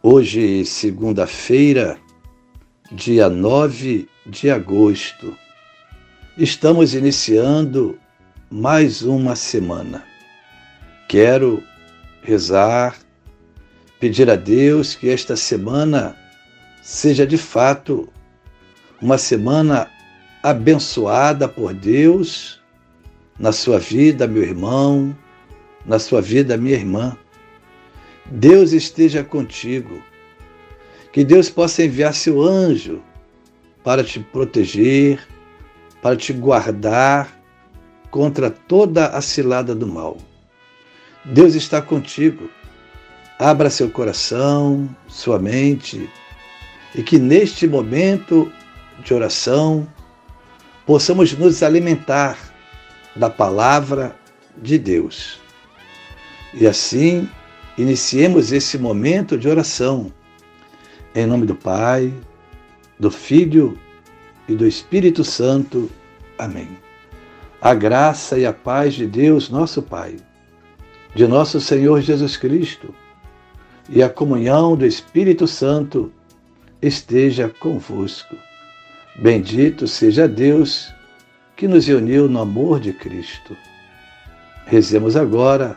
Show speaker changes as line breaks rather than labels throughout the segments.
Hoje, segunda-feira, dia 9 de agosto, estamos iniciando mais uma semana. Quero rezar, pedir a Deus que esta semana seja de fato uma semana abençoada por Deus na sua vida, meu irmão, na sua vida, minha irmã Deus esteja contigo. Que Deus possa enviar seu anjo para te proteger, para te guardar contra toda a cilada do mal. Deus está contigo. Abra seu coração, sua mente, e que neste momento de oração possamos nos alimentar da palavra de Deus. E assim Iniciemos esse momento de oração. Em nome do Pai, do Filho e do Espírito Santo. Amém. A graça e a paz de Deus, nosso Pai, de nosso Senhor Jesus Cristo e a comunhão do Espírito Santo esteja convosco. Bendito seja Deus que nos uniu no amor de Cristo. Rezemos agora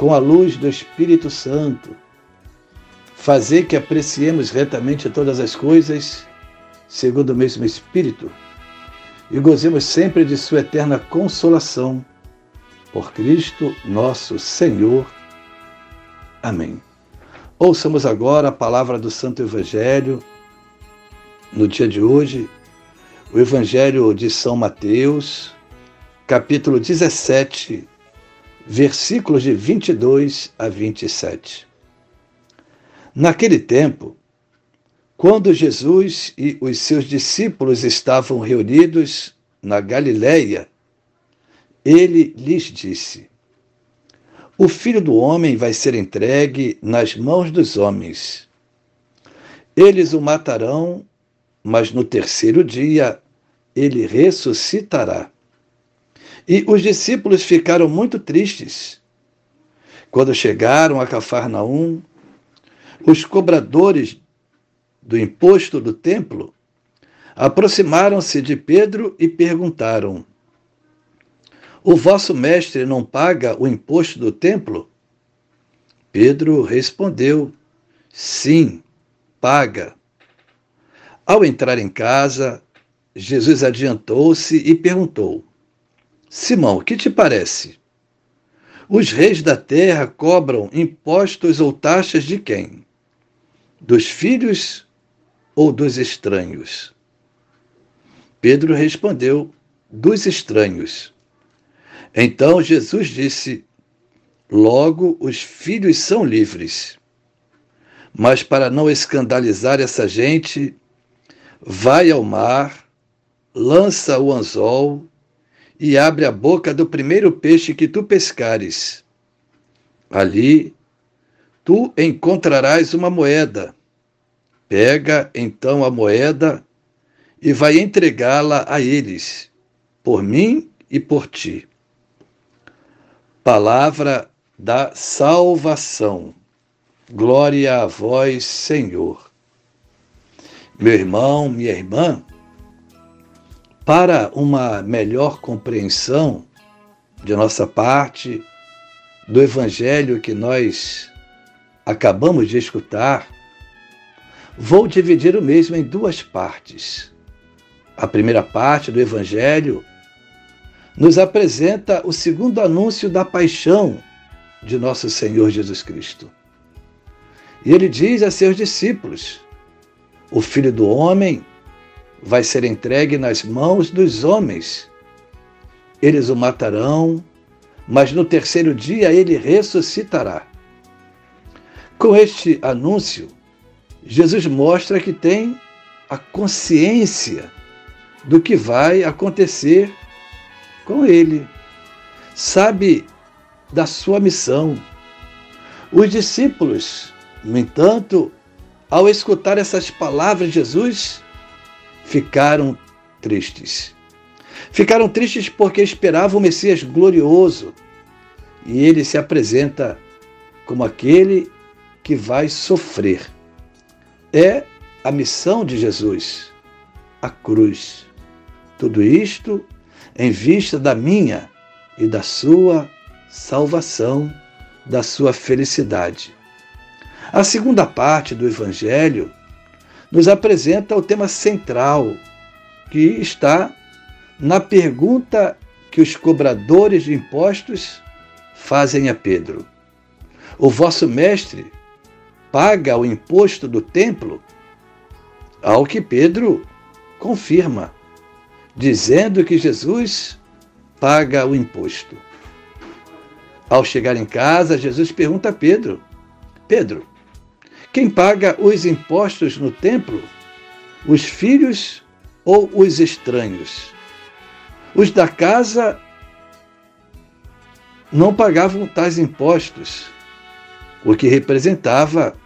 com a luz do Espírito Santo, fazer que apreciemos retamente todas as coisas, segundo o mesmo Espírito, e gozemos sempre de Sua eterna consolação. Por Cristo nosso Senhor. Amém. Ouçamos agora a palavra do Santo Evangelho. No dia de hoje, o Evangelho de São Mateus, capítulo 17, versículos de 22 a 27. Naquele tempo, quando Jesus e os seus discípulos estavam reunidos na Galiléia, ele lhes disse: O filho do homem vai ser entregue nas mãos dos homens. Eles o matarão, mas no terceiro dia ele ressuscitará. E os discípulos ficaram muito tristes. Quando chegaram a Cafarnaum, os cobradores do imposto do templo aproximaram-se de Pedro e perguntaram: O vosso mestre não paga o imposto do templo? Pedro respondeu: Sim, paga. Ao entrar em casa, Jesus adiantou-se e perguntou: Simão, que te parece? Os reis da terra cobram impostos ou taxas de quem? Dos filhos ou dos estranhos? Pedro respondeu: Dos estranhos. Então Jesus disse: Logo os filhos são livres. Mas para não escandalizar essa gente, vai ao mar, lança o anzol e abre a boca do primeiro peixe que tu pescares. Ali tu encontrarás uma moeda. Pega então a moeda e vai entregá-la a eles, por mim e por ti. Palavra da salvação. Glória a vós, Senhor. Meu irmão, minha irmã, para uma melhor compreensão de nossa parte do evangelho que nós acabamos de escutar, vou dividir o mesmo em duas partes. A primeira parte do Evangelho nos apresenta o segundo anúncio da paixão de nosso Senhor Jesus Cristo. E ele diz a seus discípulos: O filho do homem vai ser entregue nas mãos dos homens. Eles o matarão, mas no terceiro dia ele ressuscitará. Com este anúncio, Jesus mostra que tem a consciência do que vai acontecer com ele. Sabe da sua missão. Os discípulos, no entanto, ao escutar essas palavras de Jesus, ficaram tristes. Ficaram tristes porque esperavam o Messias glorioso e ele se apresenta como aquele que vai sofrer. É a missão de Jesus, a cruz. Tudo isto em vista da minha e da sua salvação, da sua felicidade. A segunda parte do Evangelho nos apresenta o tema central, que está na pergunta que os cobradores de impostos fazem a Pedro: O vosso mestre paga o imposto do templo? Ao que Pedro confirma, dizendo que Jesus paga o imposto. Ao chegar em casa, Jesus pergunta a Pedro: Pedro, quem paga os impostos no templo? Os filhos ou os estranhos? Os da casa não pagavam tais impostos, o que representava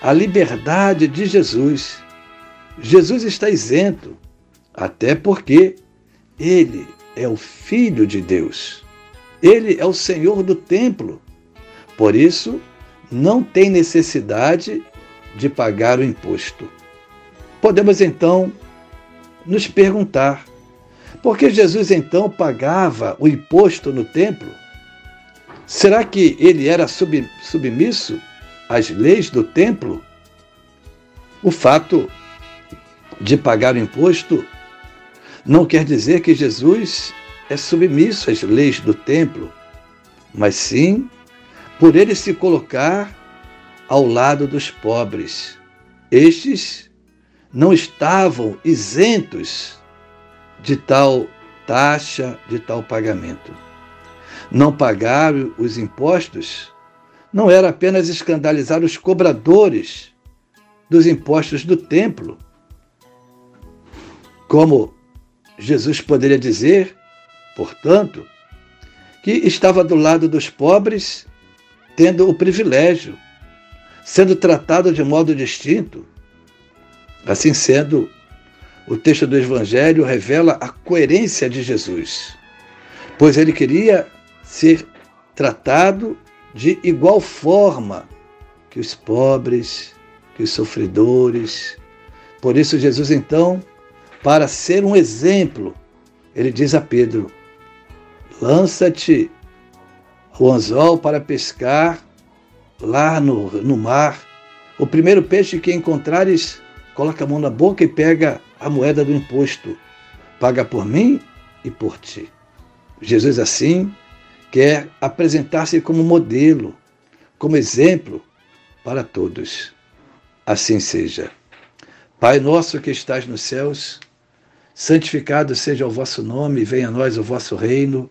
a liberdade de Jesus. Jesus está isento, até porque ele é o Filho de Deus. Ele é o Senhor do templo. Por isso, não tem necessidade de pagar o imposto. Podemos então nos perguntar: por que Jesus então pagava o imposto no templo? Será que ele era sub, submisso às leis do templo? O fato de pagar o imposto não quer dizer que Jesus é submisso às leis do templo, mas sim por ele se colocar ao lado dos pobres. Estes não estavam isentos de tal taxa, de tal pagamento. Não pagar os impostos não era apenas escandalizar os cobradores dos impostos do templo, como Jesus poderia dizer, portanto, que estava do lado dos pobres tendo o privilégio, sendo tratado de modo distinto. Assim sendo, o texto do Evangelho revela a coerência de Jesus, pois ele queria ser tratado de igual forma que os pobres, que os sofredores. Por isso, Jesus, então, para ser um exemplo, ele diz a Pedro: lança-te o anzol para pescar lá no, no mar. O primeiro peixe que encontrares, coloca a mão na boca e pega a moeda do imposto. Paga por mim e por ti. Jesus, assim, quer apresentar-se como modelo, como exemplo para todos. Assim seja. Pai nosso que estás nos céus, santificado seja o vosso nome, venha a nós o vosso reino.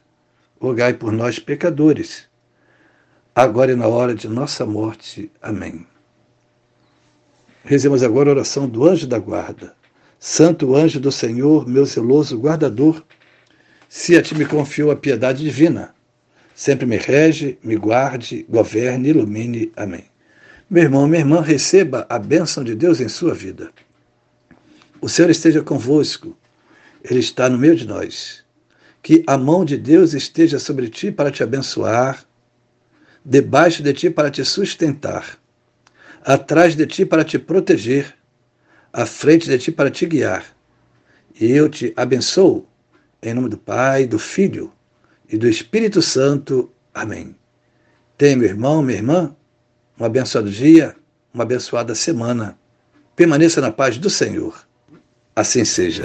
rogai por nós, pecadores, agora e na hora de nossa morte. Amém. Rezemos agora a oração do anjo da guarda. Santo anjo do Senhor, meu zeloso guardador, se a ti me confio a piedade divina, sempre me rege, me guarde, governe, ilumine. Amém. Meu irmão, minha irmã, receba a bênção de Deus em sua vida. O Senhor esteja convosco, Ele está no meio de nós. Que a mão de Deus esteja sobre ti para te abençoar, debaixo de ti para te sustentar, atrás de ti para te proteger, à frente de ti para te guiar. E eu te abençoo, em nome do Pai, do Filho e do Espírito Santo. Amém. Tenha, meu irmão, minha irmã, um abençoado dia, uma abençoada semana. Permaneça na paz do Senhor. Assim seja.